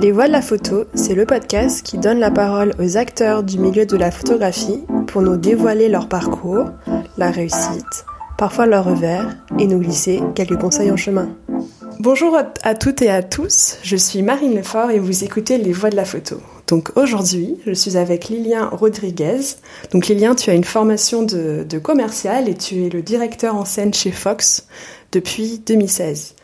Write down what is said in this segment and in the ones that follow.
Les Voix de la photo, c'est le podcast qui donne la parole aux acteurs du milieu de la photographie pour nous dévoiler leur parcours, la réussite, parfois leur revers, et nous glisser quelques conseils en chemin. Bonjour à toutes et à tous, je suis Marine Lefort et vous écoutez Les Voix de la photo. Donc aujourd'hui, je suis avec Lilien Rodriguez. Donc Lilien, tu as une formation de, de commercial et tu es le directeur en scène chez Fox depuis 2016.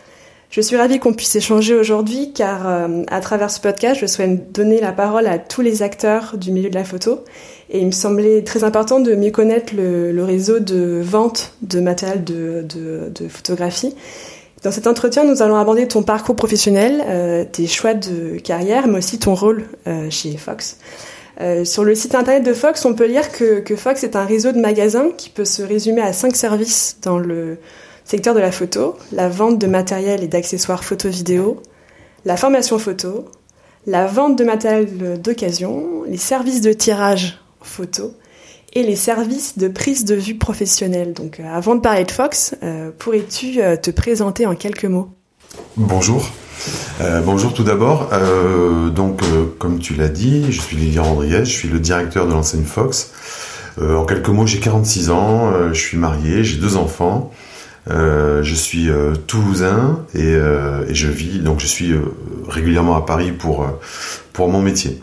Je suis ravie qu'on puisse échanger aujourd'hui car euh, à travers ce podcast, je souhaite donner la parole à tous les acteurs du milieu de la photo et il me semblait très important de mieux connaître le, le réseau de vente de matériel de, de, de, photographie. Dans cet entretien, nous allons aborder ton parcours professionnel, euh, tes choix de carrière, mais aussi ton rôle euh, chez Fox. Euh, sur le site internet de Fox, on peut lire que, que Fox est un réseau de magasins qui peut se résumer à cinq services dans le secteur de la photo, la vente de matériel et d'accessoires photo-vidéo, la formation photo, la vente de matériel d'occasion, les services de tirage photo et les services de prise de vue professionnelle. Donc euh, avant de parler de Fox, euh, pourrais-tu euh, te présenter en quelques mots? Bonjour. Bonjour tout d'abord. Donc, comme tu l'as dit, je suis Lilian Rodriguez, je suis le directeur de l'enseigne Fox. en quelques mots, j'ai 46 ans, je suis marié, j'ai deux enfants. Euh, je suis euh, toulousain et, euh, et, je vis donc je suis régulièrement à Paris pour pour mon métier.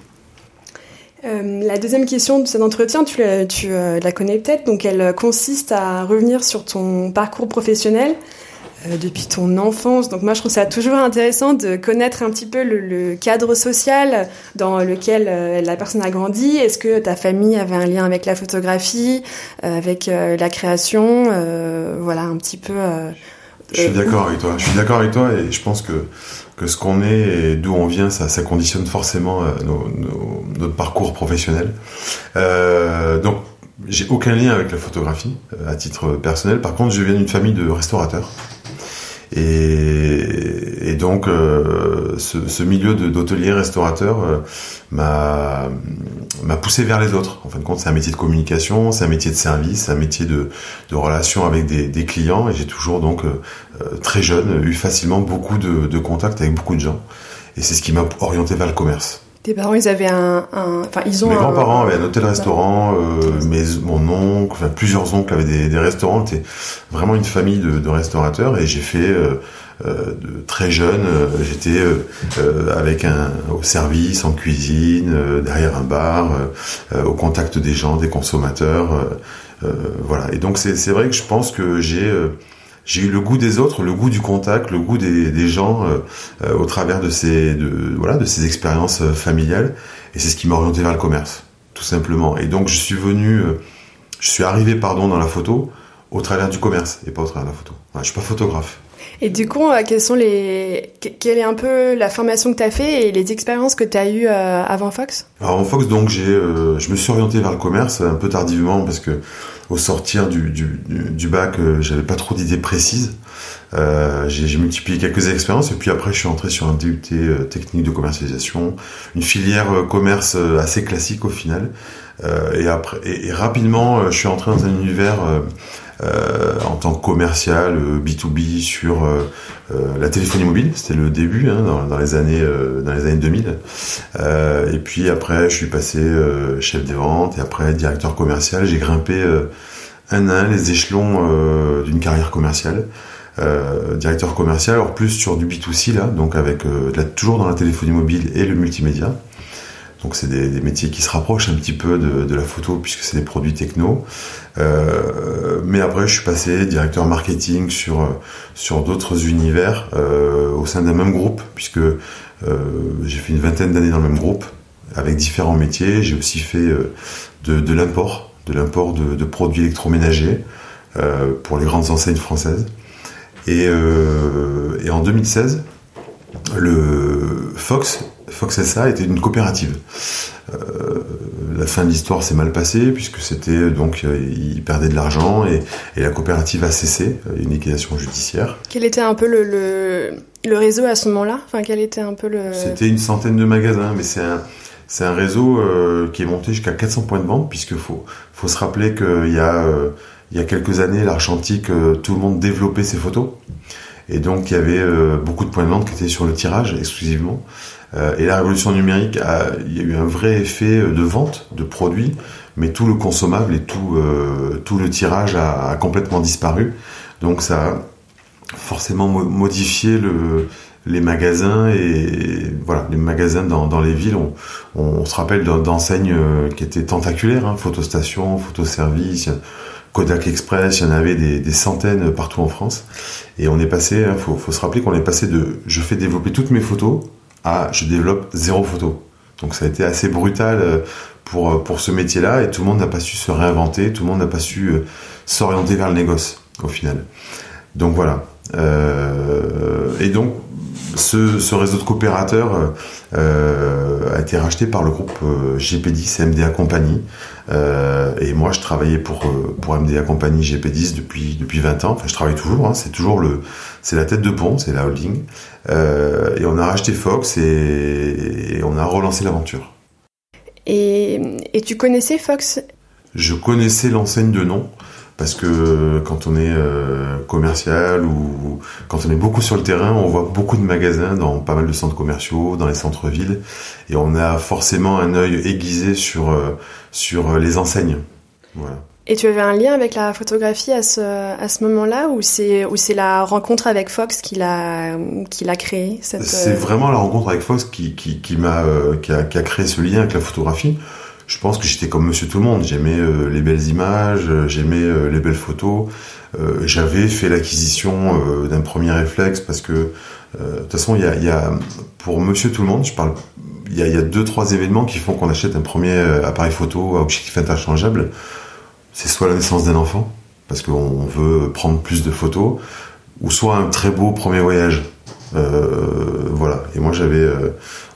la deuxième question de cet entretien, tu, tu la connais peut-être, donc elle consiste à revenir sur ton parcours professionnel euh, depuis ton enfance. Donc moi, je trouve ça toujours intéressant de connaître un petit peu le, le cadre social dans lequel euh, la personne a grandi. Est-ce que ta famille avait un lien avec la photographie, euh, avec la création Voilà, un petit peu. je suis d'accord avec toi. Je suis d'accord avec toi et je pense que que ce qu'on est et d'où on vient, ça, ça conditionne forcément nos, nos, notre parcours professionnel. donc j'ai aucun lien avec la photographie à titre personnel. Par contre, je viens d'une famille de restaurateurs. Et, et donc, euh, ce, milieu d'hôtelier restaurateur euh, m'a poussé vers les autres. En fin de compte, c'est un métier de communication, c'est un métier de service, c'est un métier de, de relation avec des, des clients. Et j'ai toujours donc euh, euh, très jeune eu facilement beaucoup de, de contacts avec beaucoup de gens. Et c'est ce qui m'a orienté vers le commerce. Tes parents, ils avaient un, enfin, ils ont. Mes grands-parents avaient un hôtel-restaurant. Euh, mes, mon oncle, enfin, plusieurs oncles avaient des, des restaurants. C'était vraiment une famille de, de restaurateurs. Et j'ai fait euh, euh, de très jeune, euh, j'étais euh, avec un au service, en cuisine, derrière un bar, au contact des gens, des consommateurs. voilà. Et donc c'est vrai que je pense que j'ai j'ai eu le goût des autres, le goût du contact, le goût des, gens euh, euh, au travers de ces, de, voilà, de ces expériences euh, familiales. Et c'est ce qui m'a orienté vers le commerce, tout simplement. Et donc je suis venu, je suis arrivé, pardon, dans la photo au travers du commerce et pas au travers de la photo. Ouais, je suis pas photographe. Et du coup, quelles sont les, quelle est un peu la formation que tu as fait et les expériences que tu as eues avant Fox? Alors, avant Fox, donc j'ai, je me suis orienté vers le commerce un peu tardivement parce que au sortir du, bac, euh, j'avais pas trop d'idées précises. Euh, j'ai multiplié quelques expériences et puis après je suis entré sur un DUT euh, technique de commercialisation, une filière euh, commerce euh, assez classique au final. et après et, rapidement je suis entré dans un univers en tant que commercial B2B sur la téléphonie mobile. C'était le début hein, dans, les années dans les années 2000. et puis après je suis passé chef des ventes et après directeur commercial. J'ai grimpé un à un les échelons d'une carrière commerciale. Euh, directeur commercial, alors plus sur du B2C là, donc avec euh, toujours dans la téléphonie mobile et le multimédia. Donc c'est des, métiers qui se rapprochent un petit peu de, la photo puisque c'est des produits techno. Euh, mais après je suis passé directeur marketing sur sur d'autres univers euh, au sein d'un même groupe puisque euh, j'ai fait une vingtaine d'années dans le même groupe avec différents métiers. J'ai aussi fait de, l'import, de l'import de, produits électroménagers pour les grandes enseignes françaises. Et, et, en 2016, le Fox, Fox SA était une coopérative. Euh, la fin de l'histoire s'est mal passée puisque c'était donc euh, ils perdaient de l'argent et, et, la coopérative a cessé, une liquidation judiciaire. Quel était un peu le, le, le réseau à ce moment-là? Enfin, quel était un peu le C'était une centaine de magasins, mais c'est un c'est un réseau euh, qui est monté jusqu'à 400 points de vente puisque faut faut se rappeler qu'il y a euh, il y a quelques années, l'argentique, euh, tout le monde développait ses photos. Et donc il y avait beaucoup de points de vente qui étaient sur le tirage exclusivement. Et la révolution numérique, a, il y a eu un vrai effet de vente de produits, mais tout le consommable et tout, tout le tirage a, complètement disparu. Donc ça a forcément modifié le, les magasins et voilà les magasins dans, dans les villes on, se rappelle d'enseignes euh, qui étaient tentaculaires hein, photostation photoservice Kodak Express il y en avait des, centaines partout en France et on est passé hein, faut se rappeler qu'on est passé de je fais développer toutes mes photos à je développe zéro photo. Donc ça a été assez brutal euh, pour pour ce métier là et tout le monde n'a pas su se réinventer tout le monde n'a pas su euh, s'orienter vers le négoce au final. Donc voilà. Euh, et donc ce, réseau de coopérateurs euh, été racheté par le groupe euh, GP10 MDA Compagnie. Euh, et moi, je travaillais pour pour MDA Compagnie GP10 depuis depuis 20 ans. Enfin, je travaille toujours. Hein. c'est toujours le c'est la tête de pont, c'est la holding. et on a racheté Fox et, on a relancé l'aventure. Et, et tu connaissais Fox? Je connaissais l'enseigne de nom parce que quand on est euh, commercial ou quand on est beaucoup sur le terrain, on voit beaucoup de magasins dans pas mal de centres commerciaux, dans les centres-villes, et on a forcément un œil aiguisé sur euh, sur les enseignes. Voilà. Et tu avais un lien avec la photographie à ce, à ce moment-là ou c'est ou c'est la rencontre avec Fox qui l'a qui l'a créé C'est euh, vraiment la rencontre avec Fox qui qui, qui m'a qui, a, qui a créé ce lien avec la photographie je pense que j'étais comme monsieur tout le monde. J'aimais euh, les belles images, euh, j'aimais euh, les belles photos. J'avais fait l'acquisition d'un premier réflexe parce que, de toute façon, y a, pour monsieur tout le monde, je parle, il y a, y a deux, trois événements qui font qu'on achète un premier appareil photo à objectif interchangeable. C'est soit la naissance d'un enfant, parce qu'on veut prendre plus de photos, ou soit un très beau premier voyage. Voilà. Et moi, j'avais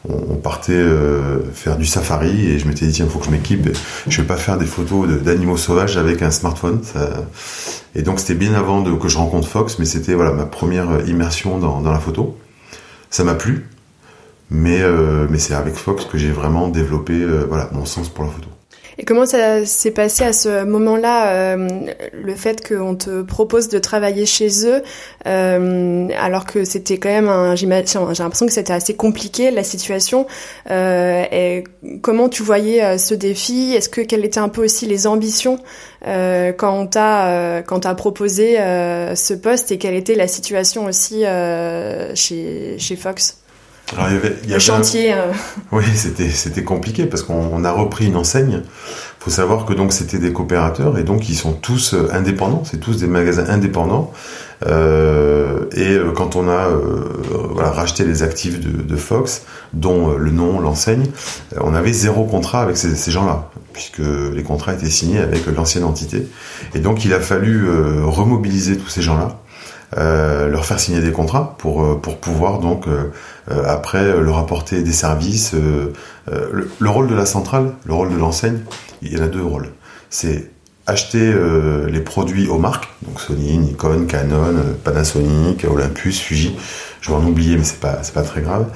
on, partait euh, faire du safari et je m'étais dit tiens faut que je m'équipe. Je vais pas faire des photos d'animaux sauvages avec un smartphone. Et donc c'était bien avant que je rencontre Fox mais c'était voilà ma première immersion dans, la photo. Ça m'a plu mais euh, mais c'est avec Fox que j'ai vraiment développé euh, voilà mon sens pour la photo et comment ça s'est passé à ce moment-là, euh, le fait qu'on te propose de travailler chez eux, euh, alors que c'était quand même, un, j'ai l'impression que c'était assez compliqué la situation. Euh, et comment tu voyais ce défi? Est-ce que quelles étaient un peu aussi les ambitions quand on t'a quand t'as proposé ce poste? Et quelle était la situation aussi chez chez Fox? Alors, il y avait, il y le chantier. Euh. Oui, c'était c'était compliqué parce qu'on a repris une enseigne. Faut savoir que donc c'était des coopérateurs et donc ils sont tous euh, indépendants. C'est tous des magasins indépendants. Euh, et euh, quand on a euh, voilà, racheté les actifs de, de Fox, dont le nom, l'enseigne, on avait zéro contrat avec ces, ces gens-là, puisque les contrats étaient signés avec l'ancienne entité. Et donc il a fallu remobiliser tous ces gens-là. Euh, leur faire signer des contrats pour pour pouvoir donc euh, après euh, leur apporter des services. Euh, le, rôle de la centrale, le rôle de l'enseigne, il y en a deux rôles. C'est acheter les produits aux marques, donc Sony, Nikon, Canon, Panasonic, Olympus, Fuji. Je vais en oublier, mais c'est pas pas très grave.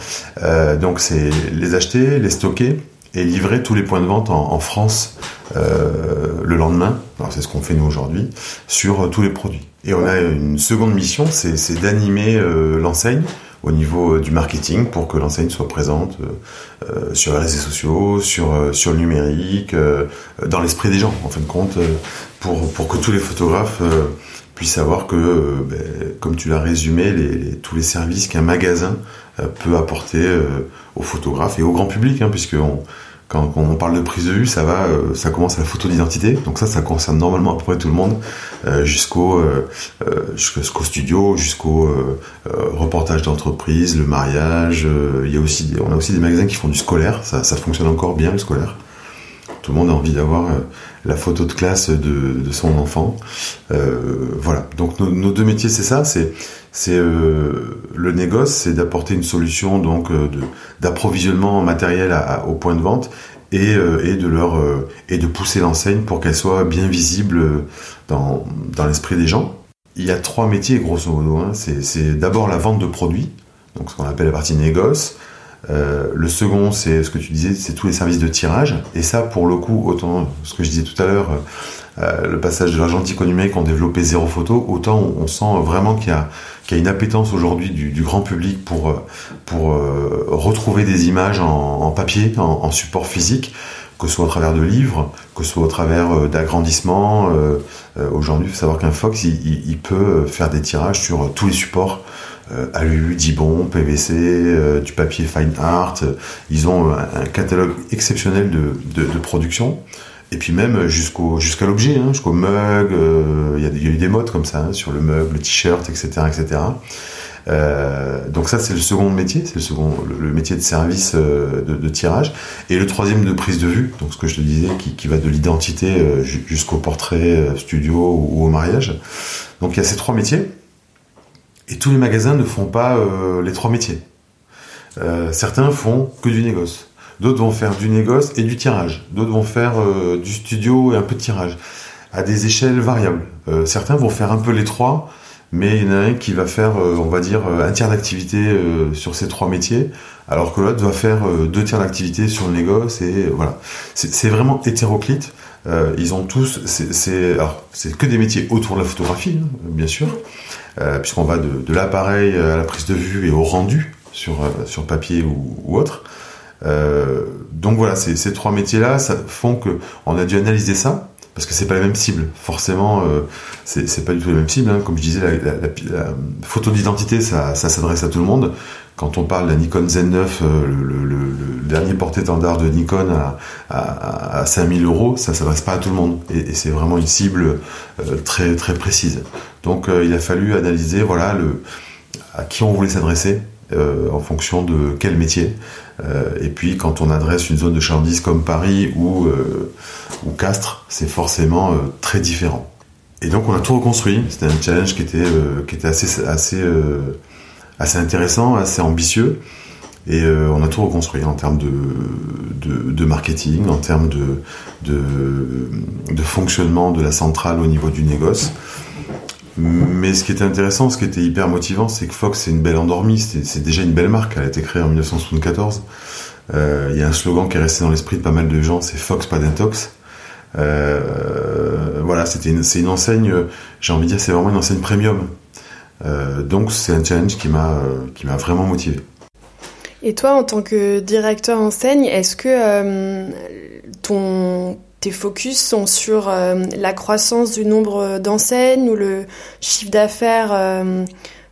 donc c'est les acheter, les stocker et livrer tous les points de vente en, France le lendemain. Alors c'est ce qu'on fait nous aujourd'hui sur tous les produits. Et on a une seconde mission, c'est d'animer l'enseigne au niveau euh, du marketing pour que l'enseigne soit présente euh, euh, sur les réseaux sociaux, sur, sur le numérique, dans l'esprit des gens, en fin de compte, pour, pour que tous les photographes puissent savoir que, ben, comme tu l'as résumé, les, tous les services qu'un magasin peut apporter aux photographes et au grand public, hein, puisqu'on quand, on parle de prise de vue, ça va, euh, ça commence à la photo d'identité. Donc ça, ça concerne normalement à peu près tout le monde, euh, jusqu'au euh, jusqu'au studio, jusqu'au reportage d'entreprise, le mariage. il y a aussi, on a aussi des magasins qui font du scolaire. Ça fonctionne encore bien le scolaire. Tout le monde a envie d'avoir la photo de classe de, de son enfant. voilà. Donc nos, deux métiers, c'est ça. C'est c'est euh, le négoce, c'est d'apporter une solution donc euh, d'approvisionnement matériel à, au point de vente et, euh, et de leur et de pousser l'enseigne pour qu'elle soit bien visible dans, dans l'esprit des gens. Il y a trois métiers grosso modo. Hein. C'est d'abord la vente de produits, donc ce qu'on appelle la partie négoce. Le second, c'est ce que tu disais, c'est tous les services de tirage. Et ça, pour le coup, autant ce que je disais tout à l'heure, le passage de l'argentique au numérique développé zéro photo, autant on, sent vraiment qu'il y a, y a une appétence aujourd'hui du, grand public pour, pour retrouver des images en, papier, en, support physique que ce soit au travers de livres, que ce soit au travers euh, d'agrandissements. Euh, euh, aujourd'hui, il faut savoir qu'un Fox, il, peut faire des tirages sur tous les supports. Alu, Dibon, PVC, du papier fine art. Ils ont un, catalogue exceptionnel de, production. Et puis même jusqu'au jusqu'à l'objet, hein, jusqu'au mug. Il y, a eu des modes comme ça hein, sur le mug, le t-shirt, etc., etc. Euh, donc ça c'est le second métier, c'est le second le, métier de service euh, de, tirage. Et le troisième de prise de vue, donc ce que je te disais, qui, va de l'identité euh, jusqu'au portrait studio ou, au mariage. Donc il y a ces trois métiers. Et tous les magasins ne font pas les trois métiers. certains font que du négoce. D'autres vont faire du négoce et du tirage. D'autres vont faire du studio et un peu de tirage à des échelles variables. certains vont faire un peu les trois mais il y en a un qui va faire, euh, on va dire, euh, un tiers d'activité euh, sur ces trois métiers, alors que l'autre va faire deux tiers d'activité sur le négoce, et voilà. C'est vraiment hétéroclite. Ils ont tous, c'est que des métiers autour de la photographie, hein, bien sûr, puisqu'on va de, l'appareil à la prise de vue et au rendu sur, sur papier ou, autre. donc voilà, ces trois métiers-là font que on a dû analyser ça parce que c'est pas la même cible. Forcément, euh, c'est pas du tout la même cible. Hein. Comme je disais, la, photo d'identité, ça, s'adresse à tout le monde. Quand on parle de la Nikon Z9, euh, le, dernier porté-étendard de Nikon à, à, 5000 euros, ça s'adresse pas à tout le monde. Et, c'est vraiment une cible euh, très très précise. Donc il a fallu analyser, voilà, le, à qui on voulait s'adresser en fonction de quel métier. et puis quand on adresse une zone de chandise comme Paris ou ou Castres, c'est forcément euh, très différent. Et donc on a tout reconstruit. C'était un challenge qui était, euh, qui était assez, assez, euh, assez intéressant, assez ambitieux. Et on a tout reconstruit en termes de, marketing, en termes de, fonctionnement de la centrale au niveau du négoce. Mais ce qui était intéressant, ce qui était hyper motivant, c'est que Fox c'est une belle endormie, c'est déjà une belle marque, elle a été créée en 1974. Il y a un slogan qui est resté dans l'esprit de pas mal de gens, c'est Fox pas d'intox. Euh, voilà, c'était c'est une enseigne, j'ai envie de dire, c'est vraiment une enseigne premium. Euh, donc c'est un challenge qui m'a qui m'a vraiment motivé. Et toi, en tant que directeur enseigne, est-ce que euh, ton tes focus sont sur la croissance du nombre d'enseignes ou le chiffre d'affaires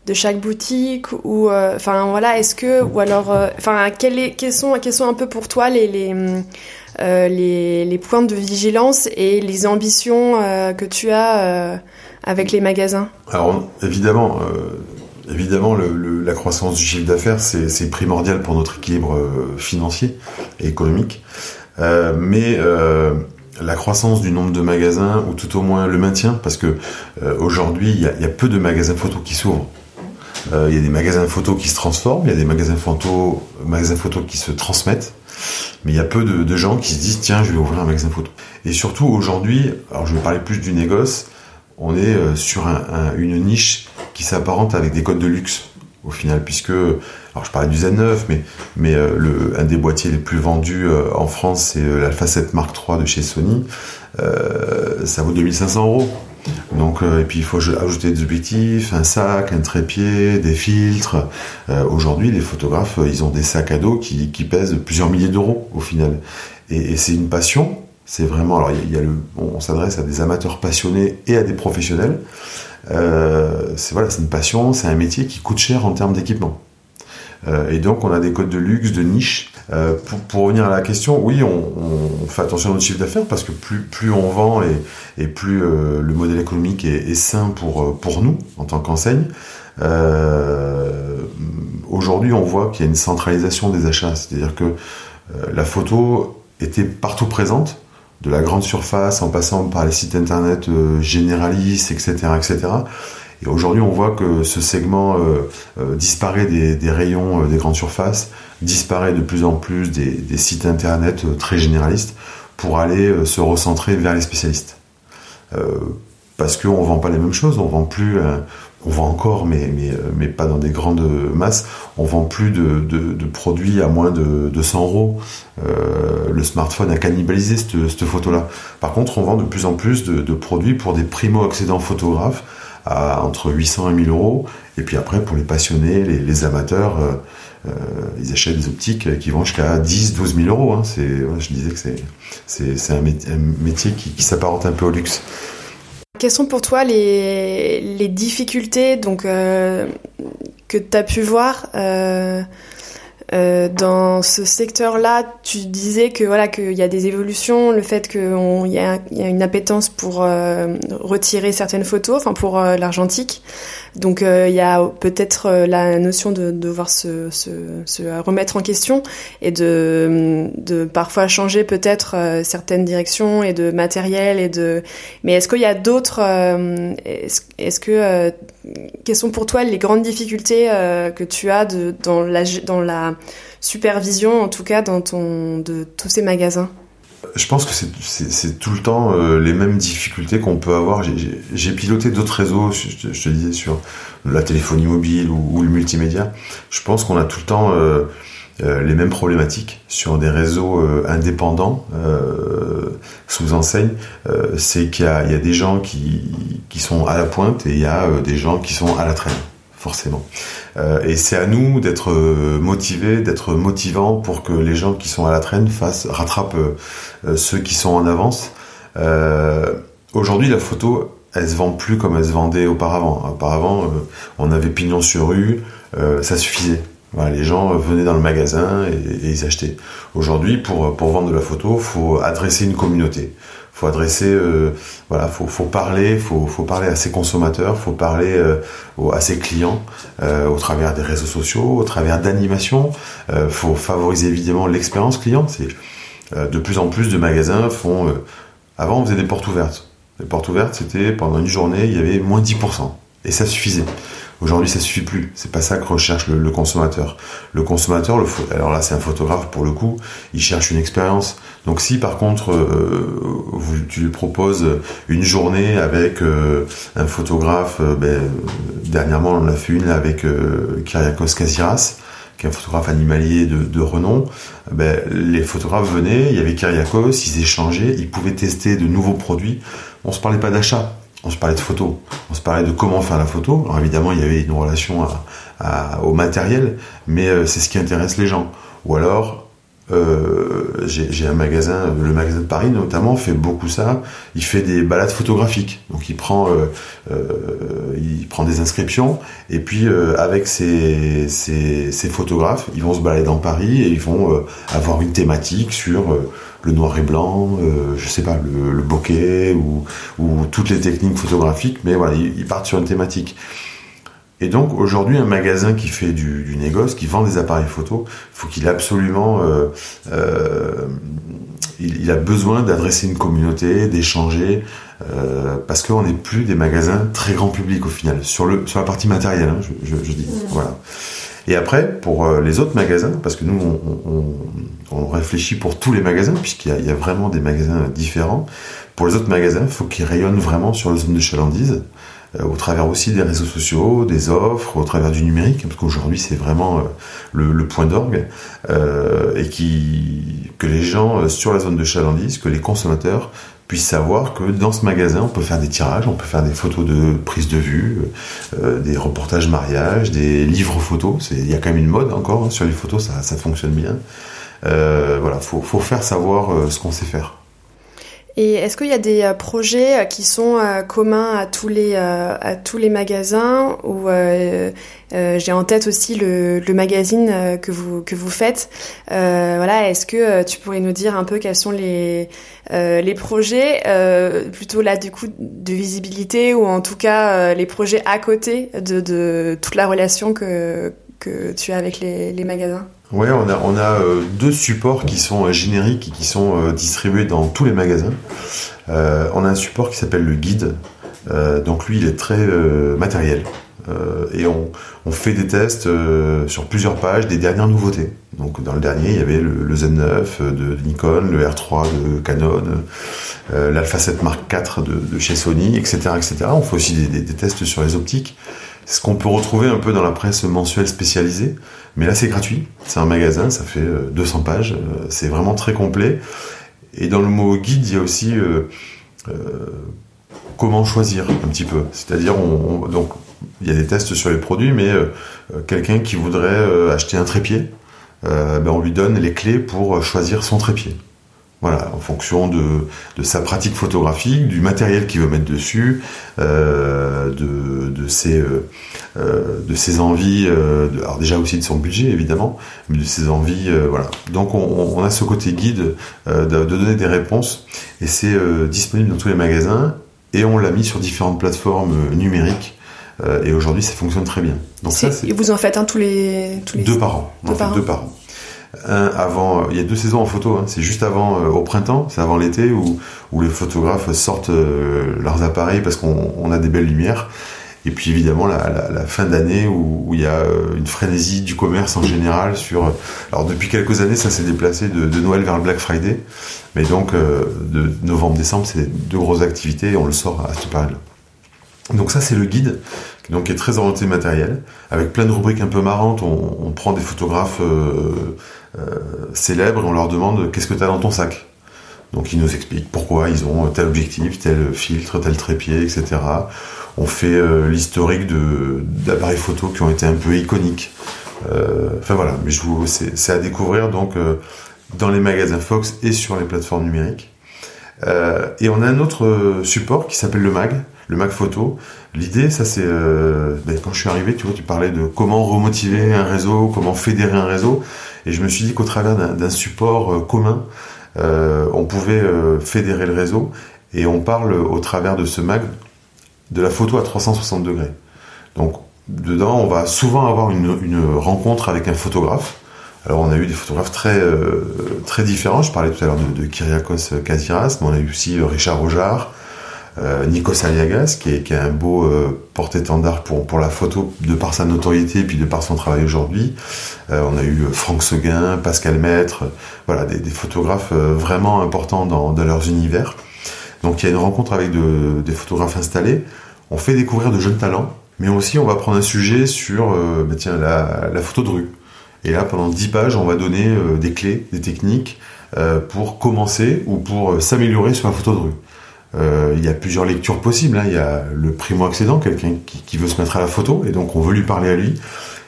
de chaque boutique ou enfin voilà est-ce que ou alors enfin quels sont quels sont un peu pour toi les, les euh, les, points de vigilance et les ambitions euh, que tu as euh, avec les magasins Alors évidemment, évidemment la croissance du chiffre d'affaires, c'est primordial pour notre équilibre financier et économique. mais la croissance du nombre de magasins, ou tout au moins le maintien, parce que aujourd'hui, il y, a peu de magasins photos qui s'ouvrent. Il y a des magasins photos qui se transforment, il y a des magasins photos, magasins photos qui se transmettent. Mais il y a peu de, gens qui se disent tiens, je vais ouvrir un magasin photo. Et surtout aujourd'hui, alors je vais parler plus du négoce, on est euh, sur une niche qui s'apparente avec des codes de luxe au final, puisque alors je parlais du Z9, mais mais euh, un des boîtiers les plus vendus euh, en France, c'est l'Alpha 7 Mark III de chez Sony. ça vaut 2500 euros. Donc, et puis il faut ajouter des objectifs, un sac, un trépied, des filtres. Aujourd'hui, les photographes, ils ont des sacs à dos qui, pèsent plusieurs milliers d'euros au final. Et, c'est une passion. C'est vraiment. Alors, il y a, le, on, s'adresse à des amateurs passionnés et à des professionnels. c'est voilà, c'est une passion, c'est un métier qui coûte cher en termes d'équipement. et donc, on a des codes de luxe, de niche euh, pour, revenir à la question, oui, on, fait attention à notre chiffre d'affaires parce que plus, plus on vend et, plus euh, le modèle économique est, sain pour, euh, pour nous en tant qu'enseigne. Aujourd'hui, on voit qu'il y a une centralisation des achats, c'est-à-dire que la photo était partout présente, de la grande surface en passant par les sites internet généralistes, etc., etc. Et aujourd'hui, on voit que ce segment disparaît des, rayons des grandes surfaces disparaît de plus en plus des, sites internet euh, très généralistes pour aller euh, se recentrer vers les spécialistes. Euh, parce qu'on vend pas les mêmes choses, on vend plus, euh, on vend encore, euh, mais pas dans des grandes masses, on vend plus de, produits à moins de, de 100 euros. Euh, le smartphone a cannibalisé cette, photo-là. Par contre, on vend de plus en plus de, produits pour des primo-accédants photographes à entre 800 et 1000 euros. Et puis après, pour les passionnés, les, amateurs, euh, ils achètent des optiques qui vont jusqu'à 10, 12 000 euros. Hein. Je disais que c'est, c'est, un, métier, qui s'apparente un peu au luxe. Quelles sont pour toi les, difficultés donc, euh, que tu as pu voir euh, euh, dans ce secteur-là, tu disais que voilà qu'il y a des évolutions, le fait qu'il y, y, a une appétence pour retirer certaines photos, enfin pour l'argentique. Donc euh, il y a peut-être la notion de devoir se, se, se, remettre en question et de, de parfois changer peut-être certaines directions et de matériel et de. Mais est-ce qu'il y a d'autres Est-ce est que quelles sont pour toi les grandes difficultés que tu as de, dans la dans la supervision, en tout cas, dans ton, de tous ces magasins? Je pense que c'est tout le temps euh, les mêmes difficultés qu'on peut avoir. J'ai piloté d'autres réseaux, je, te disais, sur la téléphonie mobile ou, le multimédia. Je pense qu'on a tout le temps euh, euh, les mêmes problématiques sur des réseaux indépendants sous enseigne. c'est qu'il y, y, a des gens qui, qui sont à la pointe et il y a des gens qui sont à la traîne forcément. Euh, et c'est à nous d'être euh, motivés, d'être motivants pour que les gens qui sont à la traîne fassent, rattrapent euh, ceux qui sont en avance. Aujourd'hui, la photo, elle se vend plus comme elle se vendait auparavant. Auparavant, on avait pignon sur rue, ça suffisait. les gens venaient dans le magasin et, et ils achetaient. Aujourd'hui, pour, pour vendre de la photo, faut adresser une communauté faut adresser euh, voilà faut, faut parler faut, parler à ses consommateurs faut parler euh, à ses clients euh, au travers des réseaux sociaux au travers d'animations faut favoriser évidemment l'expérience client c'est de plus en plus de magasins font avant on faisait des portes ouvertes les portes ouvertes c'était pendant une journée il y avait moins 10% et ça suffisait Aujourd'hui, ça suffit plus. C'est pas ça que recherche le, consommateur. Le consommateur, le alors là, c'est un photographe pour le coup. Il cherche une expérience. Donc, si par contre, euh, tu lui proposes une journée avec euh, un photographe, euh, ben, dernièrement, on en a fait une avec Kyriakos Kasiras, qui est un photographe animalier de, renom. Ben, les photographes venaient, il y avait Kyriakos, ils échangeaient, ils pouvaient tester de nouveaux produits. On se parlait pas d'achat on se parlait de photos, on se parlait de comment faire la photo. Alors évidemment, il y avait une relation au matériel, mais c'est ce qui intéresse les gens. Ou alors, euh, j'ai un magasin, le magasin de Paris notamment, fait beaucoup ça. Il fait des balades photographiques. Donc il prend, euh, il prend des inscriptions et puis avec ses, photographes, ils vont se balader dans Paris et ils vont avoir une thématique sur le noir et blanc, euh, je sais pas, le, bokeh ou, ou, toutes les techniques photographiques, mais voilà, ils, partent sur une thématique. Et donc aujourd'hui, un magasin qui fait du, du négoce, qui vend des appareils photo, faut qu'il absolument, euh, euh, il, il, a besoin d'adresser une communauté, d'échanger, euh, parce qu'on n'est plus des magasins très grand public au final sur le sur la partie matérielle, hein, je, je, je, dis, voilà. Et après, pour euh, les autres magasins, parce que nous, on, on, réfléchit pour tous les magasins, puisqu'il y, a vraiment des magasins différents, pour les autres magasins, il faut qu'ils rayonnent vraiment sur la zone de chalandise, au travers aussi des réseaux sociaux, des offres, au travers du numérique, parce qu'aujourd'hui, c'est vraiment euh, le, le, point d'orgue, et qui, que les gens sur la zone de chalandise, que les consommateurs puissent savoir que dans ce magasin, on peut faire des tirages, on peut faire des photos de prise de vue, euh, des reportages mariage, des livres photos. Il y a quand même une mode encore hein, sur les photos, ça, ça fonctionne bien. Euh, voilà, faut, faut faire savoir euh, ce qu'on sait faire. Et est-ce qu'il y a des euh, projets qui sont communs à tous les à tous les magasins ou j'ai en tête aussi le, le magazine que vous que vous faites. voilà, est-ce que tu pourrais nous dire un peu quels sont les euh, les projets, euh, plutôt là du coup de visibilité ou en tout cas euh, les projets à côté de, de, toute la relation que, que tu as avec les, les magasins? Oui, on a, on a deux supports qui sont génériques et qui sont distribués dans tous les magasins. on a un support qui s'appelle le guide. donc lui, il est très matériel. et on, fait des tests sur plusieurs pages des dernières nouveautés. Donc dans le dernier, il y avait le, Z9 de Nikon, le R3 de Canon, l'Alpha 7 Mark IV de, chez Sony, etc., etc. On fait aussi des, tests sur les optiques. C'est ce qu'on peut retrouver un peu dans la presse mensuelle spécialisée. Mais là, c'est gratuit. C'est un magasin, ça fait 200 pages. C'est vraiment très complet. Et dans le mot guide, il y a aussi euh, euh, comment choisir un petit peu. C'est-à-dire, on, donc, il y a des tests sur les produits, mais euh, quelqu'un qui voudrait acheter un trépied, ben, on lui donne les clés pour choisir son trépied. Voilà, en fonction de, de, sa pratique photographique, du matériel qu'il veut mettre dessus, euh, de, de, ses, euh, euh de ses envies, euh, alors déjà aussi de son budget évidemment, mais de ses envies, euh, voilà. Donc on, a ce côté guide de, de, donner des réponses et c'est disponible dans tous les magasins et on l'a mis sur différentes plateformes numériques. Et aujourd'hui, ça fonctionne très bien. Donc ça, et vous en faites un tous les, tous les... deux par an. Deux, par, deux par an un avant, il y a deux saisons en photo, hein. c'est juste avant, euh, au printemps, c'est avant l'été où, où les photographes sortent euh, leurs appareils parce qu'on a des belles lumières. Et puis évidemment la, la, la fin d'année où, où, il y a euh, une frénésie du commerce en général sur. Alors depuis quelques années, ça s'est déplacé de, de, Noël vers le Black Friday, mais donc de novembre-décembre, c'est deux grosses activités et on le sort à cette période. Donc ça c'est le guide donc qui est très orienté matériel, avec plein de rubriques un peu marrantes. On, prend des photographes euh, euh, célèbres et on leur demande qu'est-ce que tu as dans ton sac? Donc ils nous expliquent pourquoi ils ont tel objectif, tel filtre, tel trépied, etc. On fait euh, l'historique d'appareils photo qui ont été un peu iconiques. Euh, enfin voilà, mais je vous c'est à découvrir donc dans les magasins Fox et sur les plateformes numériques. et on a un autre support qui s'appelle le mag le Mac Photo. L'idée, ça c'est euh, ben, quand je suis arrivé, tu vois, tu parlais de comment remotiver un réseau, comment fédérer un réseau, et je me suis dit qu'au travers d'un support euh, commun, euh, on pouvait fédérer le réseau, et on parle au travers de ce Mac de la photo à 360 degrés. Donc dedans, on va souvent avoir une, rencontre avec un photographe. Alors on a eu des photographes très très différents. Je parlais tout à l'heure de, de Kyriakos Kaziras, mais on a eu aussi Richard Rojard, euh, Nikos Aliagas, qui est, un beau euh, porte-étendard pour, pour la photo de par sa notoriété et puis de par son travail aujourd'hui. Euh, on a eu Franck Seguin, Pascal Maître, voilà, des, photographes vraiment importants dans, leurs univers. Donc il y a une rencontre avec de, des photographes installés. On fait découvrir de jeunes talents, mais aussi on va prendre un sujet sur bah tiens, la, la, photo de rue. Et là, pendant 10 pages, on va donner des clés, des techniques pour commencer ou pour s'améliorer sur la photo de rue. Euh, il y a plusieurs lectures possibles. Hein. Il y a le primo-accédant, quelqu'un qui, veut se mettre à la photo, et donc on veut lui parler à lui.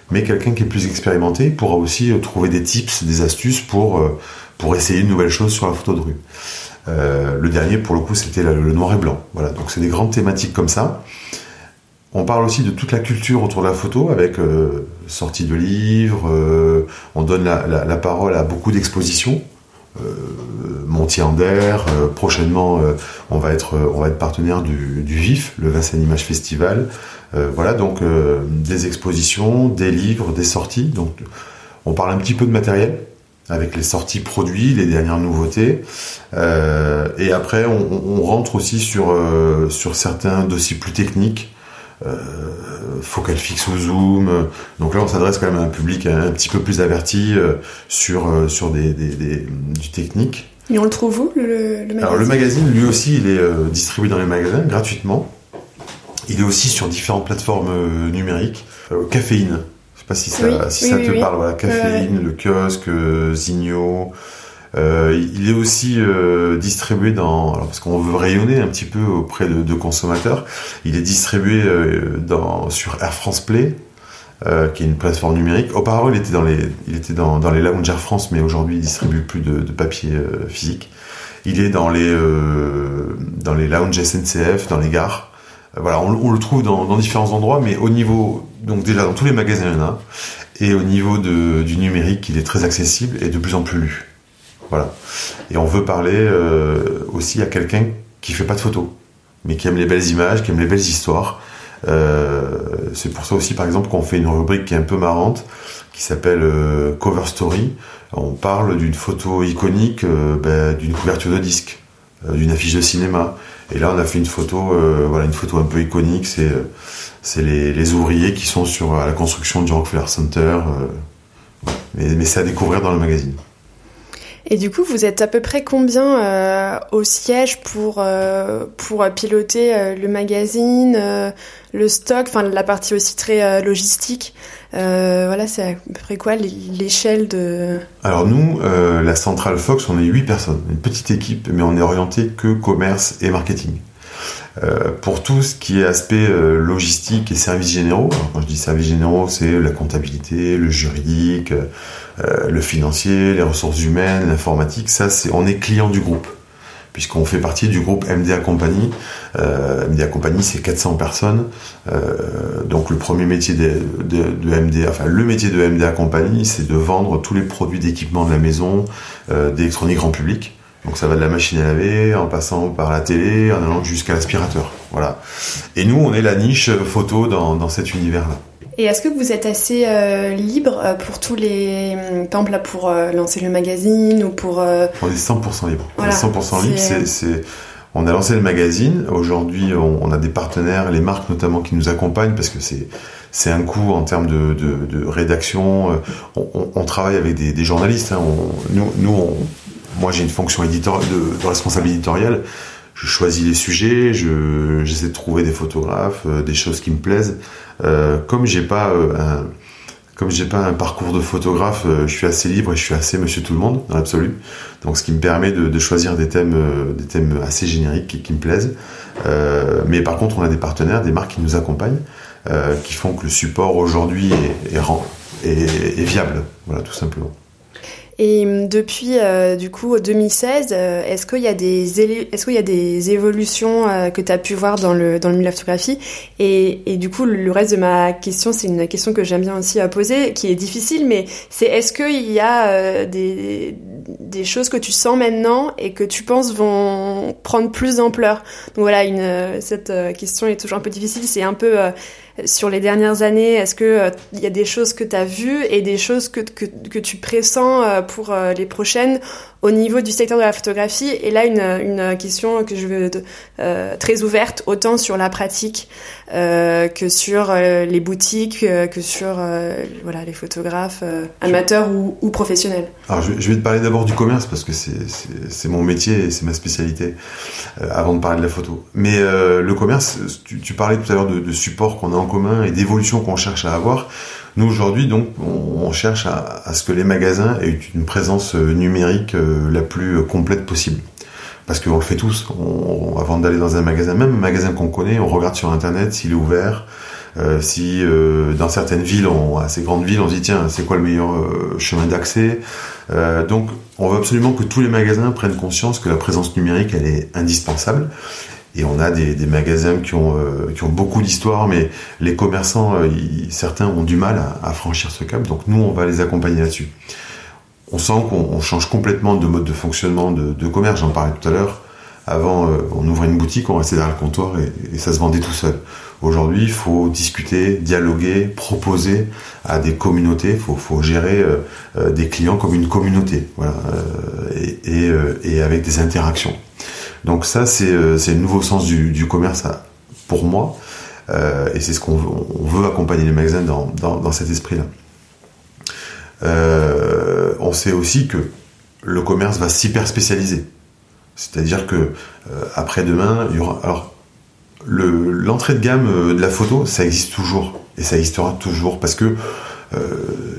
Mais quelqu'un qui est plus expérimenté pourra aussi euh, trouver des tips, des astuces pour, euh, pour essayer une nouvelle chose sur la photo de rue. le dernier, pour le coup, c'était le noir et blanc. Voilà, donc c'est des grandes thématiques comme ça. On parle aussi de toute la culture autour de la photo, avec sortie de livres. on donne la, la parole à beaucoup d'expositions. Euh, Montier-Ander. Euh, prochainement, euh, on va être on va partenaire du, VIF, le Vincennes Image Festival. voilà donc des expositions, des livres, des sorties. Donc on parle un petit peu de matériel avec les sorties produits, les dernières nouveautés. Et après, on, rentre aussi sur, certains dossiers plus techniques, focal fixe ou zoom. Donc là, on s'adresse quand même à un public un, petit peu plus averti euh, sur, euh, sur des, des, des, du technique. Et on le trouve où, le, le magazine? Alors le magazine, lui aussi, il est distribué dans les magasins gratuitement. Il est aussi sur différentes plateformes numériques. caféine, je sais pas si ça, si ça te parle. Voilà, caféine, le kiosque, Zigno. Euh, il est aussi euh, distribué dans, alors parce qu'on veut rayonner un petit peu auprès de, de consommateurs, il est distribué euh, dans, sur Air France Play, euh, qui est une plateforme numérique. Auparavant, il était dans les, il était dans, dans les lounges Air France, mais aujourd'hui, il distribue plus de, de papier euh, physique. Il est dans les, dans les lounges SNCF, dans les gares. voilà, on, on, le trouve dans, dans différents endroits, mais au niveau, donc déjà dans tous les magasins, il y en a. Et au niveau de, du numérique, il est très accessible et de plus en plus lu. Voilà. Et on veut parler euh, aussi à quelqu'un qui fait pas de photos, mais qui aime les belles images, qui aime les belles histoires. Euh, c'est pour ça aussi, par exemple, qu'on fait une rubrique qui est un peu marrante, qui s'appelle euh, Cover Story. On parle d'une photo iconique, ben, d'une couverture de disque. d'une affiche de cinéma. Et là, on a fait une photo, voilà, une photo un peu iconique. C'est les, ouvriers qui sont sur la construction du Rockefeller Center. mais c'est à découvrir dans le magazine. Et du coup, vous êtes à peu près combien euh, au siège pour, euh, pour piloter euh, le magazine, le stock, enfin la partie aussi très logistique Voilà, c'est à peu près quoi l'échelle de... Alors nous, la centrale Fox, on est 8 personnes, une petite équipe, mais on est orienté que commerce et marketing. Pour tout ce qui est aspect logistique et services généraux, quand je dis services généraux, c'est la comptabilité, le juridique, euh, le financier, les ressources humaines, l'informatique, ça c'est on est client du groupe puisqu'on fait partie du groupe MDA Company. MDA Company, c'est 400 personnes. donc le premier métier de, de, MDA, enfin le métier de MDA Company, c'est de vendre tous les produits d'équipement de la maison, d'électronique grand public. Donc ça va de la machine à laver, en passant par la télé, en allant jusqu'à l'aspirateur. Voilà. Et nous, on est la niche photo dans, dans cet univers-là. Et est-ce que vous êtes assez euh, libre euh, pour tous les... Par exemple, là, pour euh, lancer le magazine ou pour... On est 100% libre. on est 100% libre. C'est, On a lancé le magazine. Aujourd'hui, on, a des partenaires, les marques notamment, qui nous accompagnent parce que c'est c'est un coût en termes de, de, de rédaction. On, on, travaille avec des, des journalistes. Hein. nous, nous moi j'ai une fonction éditor de, responsable éditoriale. Je choisis les sujets, j'essaie de trouver des photographes, euh, des choses qui me plaisent. Euh, comme j'ai pas euh, comme j'ai pas un parcours de photographe, je suis assez libre et je suis assez Monsieur Tout le Monde dans l'absolu. Donc ce qui me permet de, choisir des thèmes, des thèmes assez génériques qui, me plaisent. mais par contre, on a des partenaires, des marques qui nous accompagnent, qui font que le support aujourd'hui est, est, est viable. Voilà, tout simplement. Et hum, depuis euh, du coup 2016, euh, est-ce qu'il y a des est-ce y a des évolutions euh, que tu as pu voir dans le dans le milieu de la photographie? Et, et du coup le reste de ma question, c'est une question que j'aime bien aussi poser, qui est difficile, mais c'est est-ce qu'il y a des des choses que tu sens maintenant et que tu penses vont prendre plus d'ampleur? Donc voilà, cette question est toujours un peu difficile, c'est un peu sur les dernières années Est-ce que il y a des choses que tu as vues et des choses que, que, que tu pressens pour euh, les prochaines au niveau du secteur de la photographie, et là une, une question que je veux euh, très ouverte, autant sur la pratique euh, que sur les boutiques, que sur voilà les photographes amateurs ou, ou, professionnels. Alors je, vais te parler d'abord du commerce parce que c'est mon métier et c'est ma spécialité avant de parler de la photo. Mais le commerce, tu, tu, parlais tout à l'heure de, de support qu'on a en commun et d'évolution qu'on cherche à avoir. Nous aujourd'hui, donc, on, cherche à, ce que les magasins aient une présence euh, numérique euh, la plus euh, complète possible. Parce qu'on le fait tous. avant d'aller dans un magasin, même un magasin qu'on connaît, on regarde sur Internet s'il est ouvert. si dans certaines villes, on, assez grandes villes, on se dit tiens, c'est quoi le meilleur chemin d'accès? Donc, on veut absolument que tous les magasins prennent conscience que la présence numérique, elle est indispensable. Et on a des, magasins qui ont, euh, qui ont beaucoup d'histoire, mais les commerçants, euh, certains ont du mal à, franchir ce cap. Donc nous, on va les accompagner là-dessus. On sent qu'on change complètement de mode de fonctionnement de, commerce. J'en parlais tout à l'heure. Avant, euh, on ouvrait une boutique, on restait derrière le comptoir et, ça se vendait tout seul. Aujourd'hui, il faut discuter, dialoguer, proposer à des communautés. Il faut, gérer des clients comme une communauté, voilà, et avec des interactions. Donc ça, c'est euh, le nouveau sens du, commerce pour moi. Euh, et c'est ce qu'on veut, accompagner les magasins dans, cet esprit-là. Euh, on sait aussi que le commerce va s'hyper spécialiser. C'est-à-dire que après-demain, il y aura. Alors, l'entrée de gamme de la photo, ça existe toujours. Et ça existera toujours parce que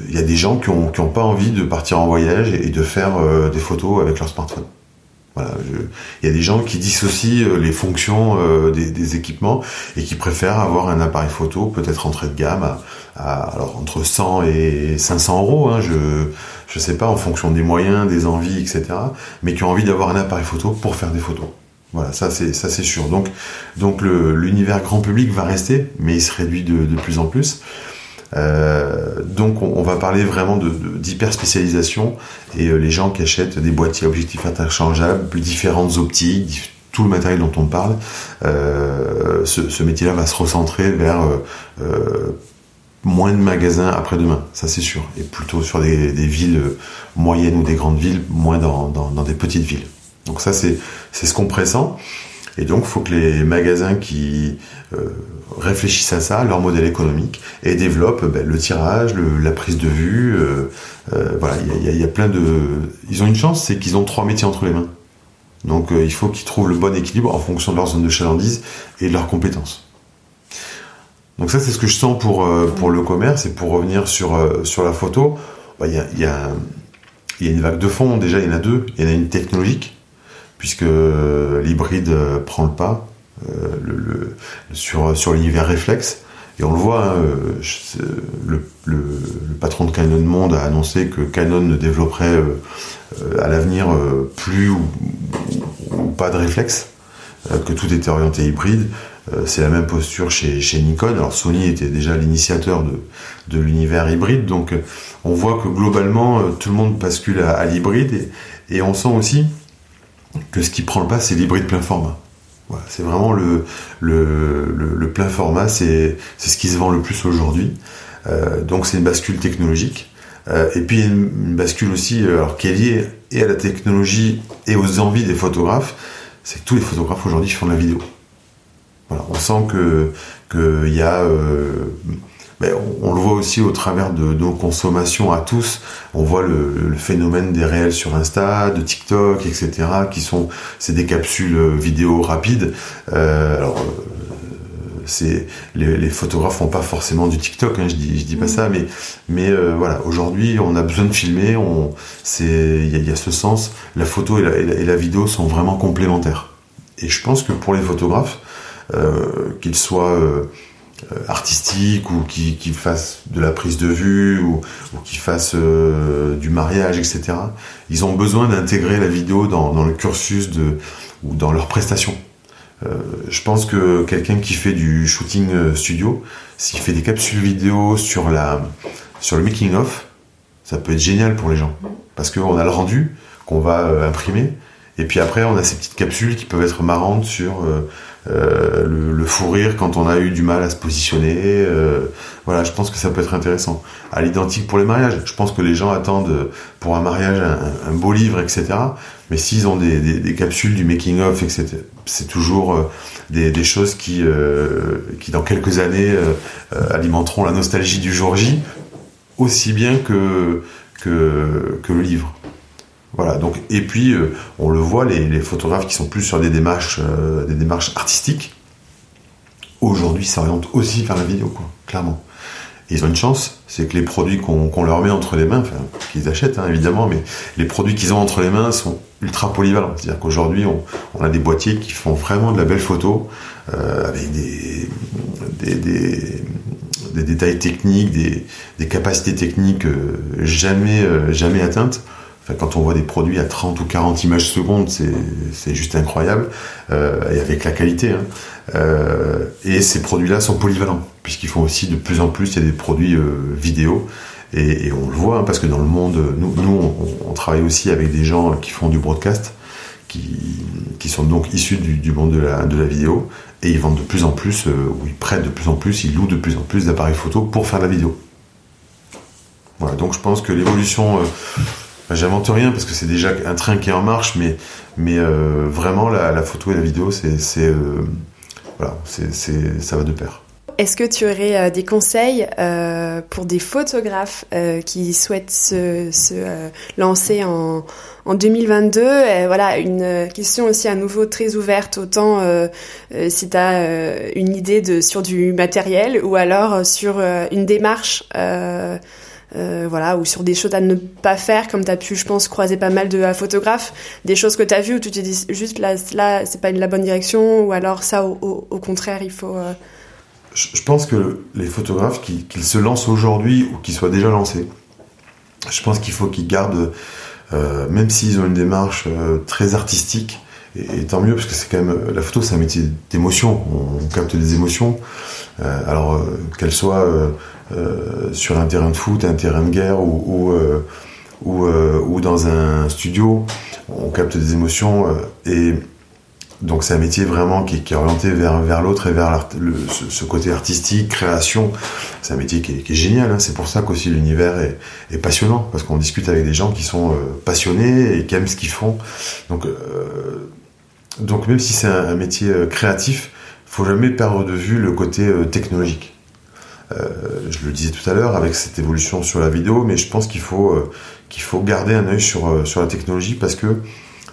il y a des gens qui n'ont pas envie de partir en voyage et de faire des photos avec leur smartphone. Il y a des gens qui dissocient euh, les fonctions euh, des, équipements et qui préfèrent avoir un appareil photo peut-être entrée de gamme à, alors entre 100 et 500 euros, hein, je je sais pas en fonction des moyens, des envies, etc. Mais qui ont envie d'avoir un appareil photo pour faire des photos. Voilà, ça c'est ça c'est sûr. Donc donc l'univers grand public va rester, mais il se réduit de, de plus en plus. Euh, donc on, va parler vraiment d'hyper spécialisation et euh, les gens qui achètent des boîtiers objectifs interchangeables, différentes optiques, tout le matériel dont on parle, euh, ce, métier-là va se recentrer vers moins de magasins après-demain, ça c'est sûr, et plutôt sur des, villes moyennes ou des grandes villes, moins dans, des petites villes. Donc ça, c'est ce qu'on pressent. Et donc, il faut que les magasins qui euh, réfléchissent à ça, leur modèle économique, et développent ben, le tirage, la prise de vue. Euh, euh, voilà, il y, a, plein de. Ils ont une chance, c'est qu'ils ont trois métiers entre les mains. Donc, il faut qu'ils trouvent le bon équilibre en fonction de leur zone de chalandise et de leurs compétences. Donc ça, c'est ce que je sens pour pour le commerce et pour revenir sur sur la photo. Ben, il y, a, y a une vague de fond. Déjà, il y en a deux. Il y en a une technologique puisque l'hybride prend le pas euh, sur, sur l'univers réflexe. Et on le voit, hein, euh, le, le, patron de Canon Monde a annoncé que Canon ne développerait euh, à l'avenir plus ou, pas de réflexe, que tout était orienté hybride. C'est la même posture chez, chez Nikon. Alors Sony était déjà l'initiateur de, de l'univers hybride, donc on voit que globalement tout le monde bascule à, l'hybride et on sent aussi que ce qui prend le pas, c'est l'hybride plein format. C'est vraiment le, le, le, plein format, c'est ce qui se vend le plus aujourd'hui. Euh, donc c'est une bascule technologique. Euh, et puis une, une bascule aussi, euh, alors qui est liée et à la technologie et aux envies des photographes, c'est que tous les photographes aujourd'hui font de la vidéo. Voilà, on sent que qu'il y a ben, on, le voit aussi au travers de, nos consommations à tous. On voit le, phénomène des réels sur Insta, de TikTok, etc. qui sont c'est des capsules vidéo rapides. Euh, alors euh, c'est les, photographes font pas forcément du TikTok, hein, je dis je dis pas mm. ça, mais mais euh, voilà aujourd'hui on a besoin de filmer, on c'est il y, a ce sens, la photo et la, et la, vidéo sont vraiment complémentaires. Et je pense que pour les photographes, qu'ils soient euh, artistique ou qui, qui fassent de la prise de vue ou, qui fassent euh, du mariage, etc. Ils ont besoin d'intégrer la vidéo dans, le cursus ou dans leurs prestations. Euh, je pense que quelqu'un qui fait du shooting euh, studio, s'il fait des capsules vidéo sur, la, sur le making of, ça peut être génial pour les gens. Parce qu'on a le rendu qu'on va imprimer. Et puis après, on a ces petites capsules qui peuvent être marrantes sur euh, le, fou rire quand on a eu du mal à se positionner. Euh, voilà, je pense que ça peut être intéressant. À l'identique pour les mariages, je pense que les gens attendent pour un mariage un, beau livre, etc. Mais s'ils ont des, capsules du making of, etc., c'est toujours euh, des, choses qui, qui dans quelques années alimenteront la nostalgie du jour J, aussi bien que, que le livre. Voilà, donc, et puis, euh, on le voit, les, photographes qui sont plus sur des démarches, euh, des démarches artistiques, aujourd'hui s'orientent aussi vers la vidéo, quoi, clairement. ils ont une chance, c'est que les produits qu'on leur met entre les mains, enfin, qu'ils achètent hein, évidemment, mais les produits qu'ils ont entre les mains sont ultra polyvalents. C'est-à-dire qu'aujourd'hui, on, a des boîtiers qui font vraiment de la belle photo, euh, avec des, détails techniques, des, des capacités techniques jamais, jamais atteintes quand on voit des produits à 30 ou 40 images secondes, c'est juste incroyable, euh, et avec la qualité. Hein. Euh, et ces produits-là sont polyvalents, puisqu'ils font aussi de plus en plus, il y a des produits euh, vidéo, et, on le voit, hein, parce que dans le monde, nous, on, travaille aussi avec des gens qui font du broadcast, qui, sont donc issus du, monde de la, de la vidéo, et ils vendent de plus en plus, ou ils prêtent de plus en plus, ils louent de plus en plus d'appareils photo pour faire la vidéo. Voilà, donc je pense que l'évolution J'invente rien parce que c'est déjà un train qui est en marche, mais, mais euh, vraiment la, photo et la vidéo, c'est, euh, voilà, ça va de pair. Est-ce que tu aurais euh, des conseils pour des photographes qui souhaitent se, lancer en, en 2022 et Voilà, une question aussi à nouveau très ouverte, autant si tu as une idée de, sur du matériel ou alors sur une démarche euh, voilà, ou sur des choses à ne pas faire, comme tu as pu, je pense, croiser pas mal de photographes, des choses que tu as vues où tu te dis juste là, là c'est pas la bonne direction, ou alors ça, au, contraire, il faut. Euh, je, pense que les photographes, qu'ils se lancent aujourd'hui ou qu'ils soient déjà lancés, je pense qu'il faut qu'ils gardent, euh, même s'ils ont une démarche très artistique, et, tant mieux parce que c'est quand même la photo, c'est un métier d'émotion. On, capte des émotions. alors qu'elles soient euh, sur un terrain de foot, un terrain de guerre ou, euh, euh, dans un studio. On capte des émotions et donc c'est un métier vraiment qui, est orienté vers, l'autre et vers ce, côté artistique, création. C'est un métier qui est, génial. Hein. C'est pour ça qu'aussi l'univers est, passionnant parce qu'on discute avec des gens qui sont passionnés et qui aiment ce qu'ils font. Donc même si c'est un, métier créatif, faut jamais perdre de vue le côté technologique. Je le disais tout à l'heure avec cette évolution sur la vidéo, mais je pense qu'il faut faut garder un œil sur sur la technologie parce que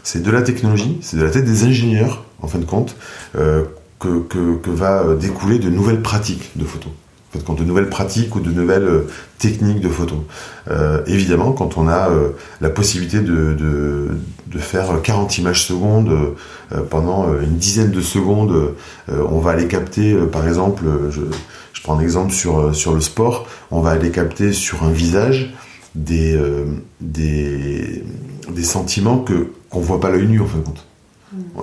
c'est de la technologie, c'est de la tête des ingénieurs, en fin de compte, euh, que, que, va découler de nouvelles pratiques de photo. Fait, de nouvelles pratiques ou de nouvelles euh, techniques de photo. Euh, évidemment, quand on a la possibilité de, de, faire 40 images secondes pendant une dizaine de secondes, on va aller capter, par exemple, je, je, prends un exemple sur, sur le sport, on va aller capter sur un visage des, des, des sentiments que qu'on voit pas l'œil nu en fin de compte.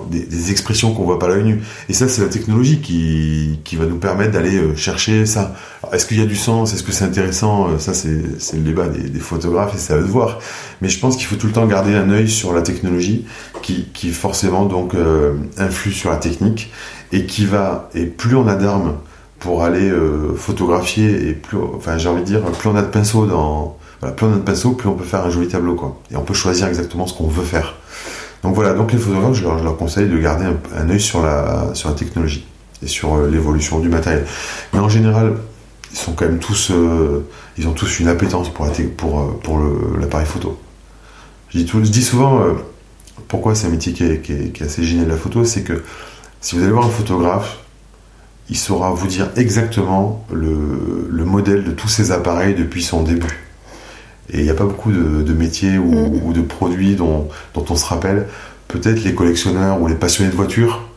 Des, expressions qu'on voit pas l'œil nu. Et ça, c'est la technologie qui, qui va nous permettre d'aller euh, chercher ça. Est-ce qu'il y a du sens? Est-ce que c'est intéressant? Euh, Ça, c'est le débat des, photographes et c'est à eux de voir. Mais je pense qu'il faut tout le temps garder un œil sur la technologie qui, qui forcément donc euh, influe sur la technique et qui va et plus on a d'armes pour aller photographier et plus, enfin j'ai envie de dire, plus on a de pinceaux dans plus on a de pinceaux, plus on peut faire un joli tableau quoi. Et on peut choisir exactement ce qu'on veut faire. Donc voilà, donc les photographes, je leur, conseille de garder un, œil sur la, sur la technologie et sur euh, l'évolution du matériel. Mais en général, ils sont quand même tous, euh, ils ont tous une appétence pour, euh, l'appareil photo. Je dis, souvent pourquoi c'est un métier qui est, qui, est, assez génial la photo, c'est que si vous allez voir un photographe, il saura vous dire exactement le, le modèle de tous ces appareils depuis son début. Et il n'y a pas beaucoup de, métiers mm. ou, de produits dont, on se rappelle. Peut-être les collectionneurs ou les passionnés de voitures,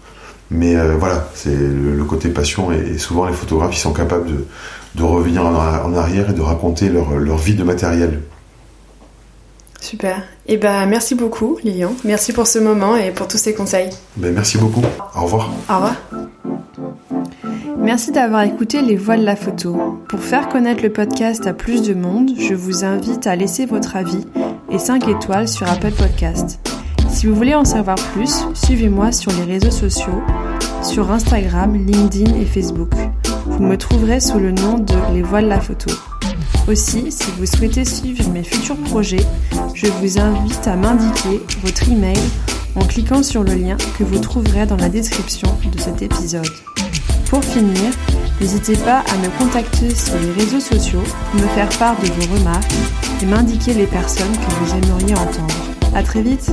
mais euh, voilà, c'est le, côté passion et, souvent les photographes ils sont capables de, revenir en, arrière et de raconter leur, vie de matériel. Super. Et eh ben merci beaucoup Lilian. Merci pour ce moment et pour tous ces conseils. Ben, merci beaucoup. Au revoir. Au revoir. Merci d'avoir écouté Les Voix de la photo. Pour faire connaître le podcast à plus de monde, je vous invite à laisser votre avis et 5 étoiles sur Apple Podcast. Si vous voulez en savoir plus, suivez-moi sur les réseaux sociaux, sur Instagram, LinkedIn et Facebook. Vous me trouverez sous le nom de Les Voix de la photo. Aussi, si vous souhaitez suivre mes futurs projets, je vous invite à m'indiquer votre email en cliquant sur le lien que vous trouverez dans la description de cet épisode. Pour finir, n'hésitez pas à me contacter sur les réseaux sociaux, me faire part de vos remarques et m'indiquer les personnes que vous aimeriez entendre. À très vite!